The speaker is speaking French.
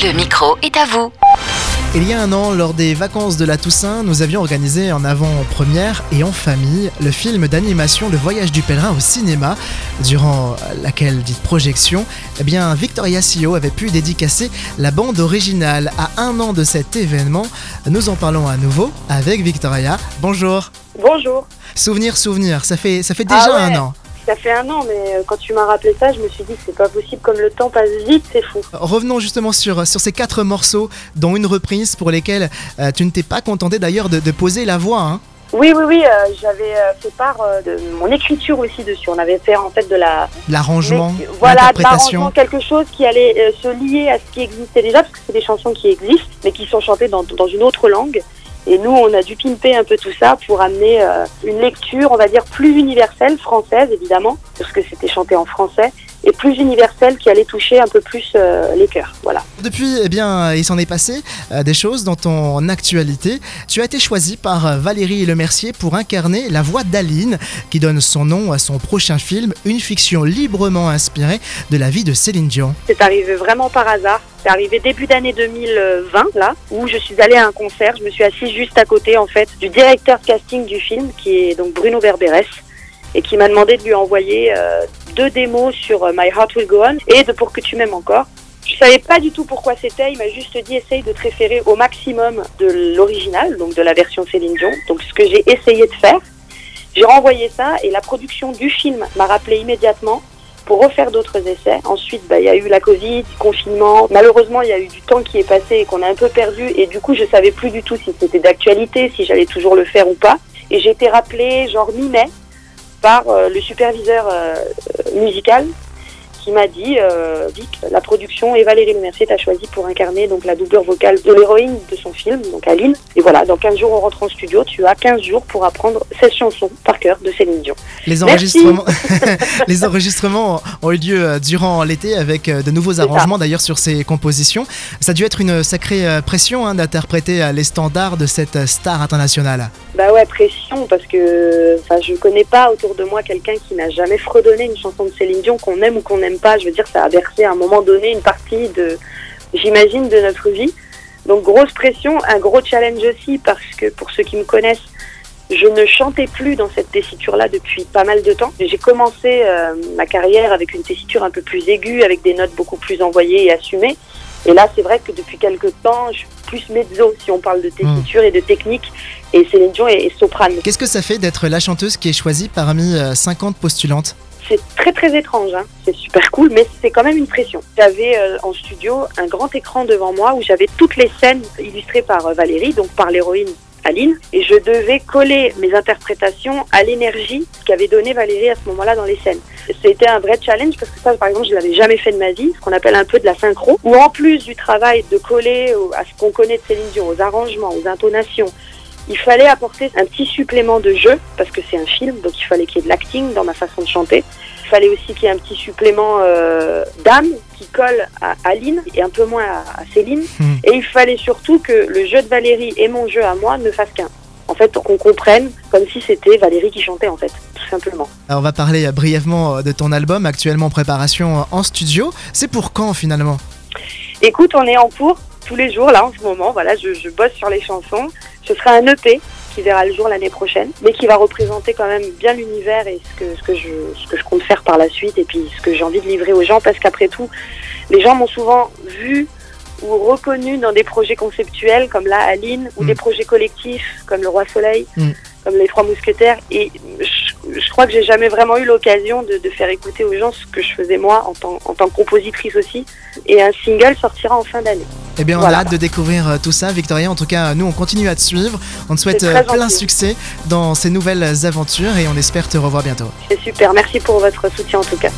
Le micro est à vous. Il y a un an, lors des vacances de la Toussaint, nous avions organisé en avant-première et en famille le film d'animation Le Voyage du pèlerin au cinéma, durant laquelle dite projection, eh bien Victoria Sio avait pu dédicacer la bande originale à un an de cet événement. Nous en parlons à nouveau avec Victoria. Bonjour. Bonjour. Souvenir, souvenir, ça fait, ça fait déjà Ah ouais. un an. Ça fait un an, mais euh, quand tu m'as rappelé ça, je me suis dit que c'est pas possible, comme le temps passe vite, c'est fou. Revenons justement sur, sur ces quatre morceaux, dont une reprise pour lesquels euh, tu ne t'es pas contenté d'ailleurs de, de poser la voix. hein. Oui, oui, oui, euh, j'avais euh, fait part euh, de mon écriture aussi dessus. On avait fait en fait de la L'arrangement, mais- voilà, de l'arrangement, quelque chose qui allait euh, se lier à ce qui existait déjà, parce que c'est des chansons qui existent, mais qui sont chantées dans, dans une autre langue. Et nous, on a dû pimper un peu tout ça pour amener euh, une lecture, on va dire, plus universelle, française évidemment, parce que c'était chanté en français, et plus universelle qui allait toucher un peu plus euh, les cœurs. Voilà. Depuis, eh bien, il s'en est passé euh, des choses dans ton actualité. Tu as été choisi par euh, Valérie Lemercier pour incarner la voix d'Aline, qui donne son nom à son prochain film, une fiction librement inspirée de la vie de Céline Dion. C'est arrivé vraiment par hasard. C'est arrivé début d'année 2020, là, où je suis allée à un concert. Je me suis assise juste à côté, en fait, du directeur de casting du film, qui est donc Bruno Berberes, et qui m'a demandé de lui envoyer euh, deux démos sur euh, My Heart Will Go On et de Pour que tu m'aimes encore. Je savais pas du tout pourquoi c'était. Il m'a juste dit essaye de te référer au maximum de l'original, donc de la version Céline Dion. Donc ce que j'ai essayé de faire. J'ai renvoyé ça et la production du film m'a rappelé immédiatement pour refaire d'autres essais. Ensuite, bah, il y a eu la Covid, confinement. Malheureusement, il y a eu du temps qui est passé et qu'on a un peu perdu. Et du coup, je savais plus du tout si c'était d'actualité, si j'allais toujours le faire ou pas. Et j'ai été rappelée, genre mi-mai, par euh, le superviseur euh, musical qui m'a dit euh, Vic, la production et Valérie Lemercier t'a choisi pour incarner donc la doubleur vocale de l'héroïne de son film, donc Aline. Et voilà, dans 15 jours on rentre en studio, tu as 15 jours pour apprendre 16 chansons par cœur de Céline Dion. Les enregistrements, les enregistrements ont eu lieu euh, durant l'été avec euh, de nouveaux arrangements d'ailleurs sur ces compositions. Ça a dû être une sacrée euh, pression hein, d'interpréter les standards de cette star internationale. Bah ouais, pression, parce que je connais pas autour de moi quelqu'un qui n'a jamais fredonné une chanson de Céline Dion, qu'on aime ou qu'on n'aime pas. Je veux dire, ça a bercé à un moment donné une partie de, j'imagine, de notre vie. Donc grosse pression, un gros challenge aussi, parce que pour ceux qui me connaissent, je ne chantais plus dans cette tessiture-là depuis pas mal de temps. J'ai commencé euh, ma carrière avec une tessiture un peu plus aiguë, avec des notes beaucoup plus envoyées et assumées. Et là, c'est vrai que depuis quelques temps, je suis plus mezzo si on parle de tessiture et de technique. Et Céline Dion est, est soprane. Qu'est-ce que ça fait d'être la chanteuse qui est choisie parmi euh, 50 postulantes? C'est très très étrange, hein. c'est super cool, mais c'est quand même une pression. J'avais euh, en studio un grand écran devant moi où j'avais toutes les scènes illustrées par euh, Valérie, donc par l'héroïne Aline, et je devais coller mes interprétations à l'énergie qu'avait donné Valérie à ce moment-là dans les scènes. C'était un vrai challenge parce que ça, par exemple, je l'avais jamais fait de ma vie, ce qu'on appelle un peu de la synchro, où en plus du travail de coller à ce qu'on connaît de Céline Dion, aux arrangements, aux intonations, il fallait apporter un petit supplément de jeu, parce que c'est un film, donc il fallait qu'il y ait de l'acting dans ma façon de chanter. Il fallait aussi qu'il y ait un petit supplément euh, d'âme qui colle à Aline et un peu moins à, à Céline. Hmm. Et il fallait surtout que le jeu de Valérie et mon jeu à moi ne fassent qu'un. En fait, qu'on comprenne comme si c'était Valérie qui chantait, en fait, tout simplement. Alors, on va parler euh, brièvement euh, de ton album actuellement en préparation en studio. C'est pour quand finalement? Écoute, on est en cours tous les jours, là, en ce moment. Voilà, je, je bosse sur les chansons. Ce sera un EP qui verra le jour l'année prochaine, mais qui va représenter quand même bien l'univers et ce que, ce, que je, ce que je compte faire par la suite et puis ce que j'ai envie de livrer aux gens parce qu'après tout, les gens m'ont souvent vu ou reconnu dans des projets conceptuels comme la Aline ou Mm. des projets collectifs comme Le Roi Soleil, Mm. comme Les Trois Mousquetaires et je, crois que j'ai jamais vraiment eu l'occasion de, de faire écouter aux gens ce que je faisais moi en tant, en tant que compositrice aussi et un single sortira en fin d'année. Eh bien, on Voilà. a hâte de découvrir euh, tout ça, Victoria. En tout cas, nous, on continue à te suivre. On te souhaite euh, plein gentil. succès dans ces nouvelles aventures et on espère te revoir bientôt. C'est super, merci pour votre soutien en tout cas.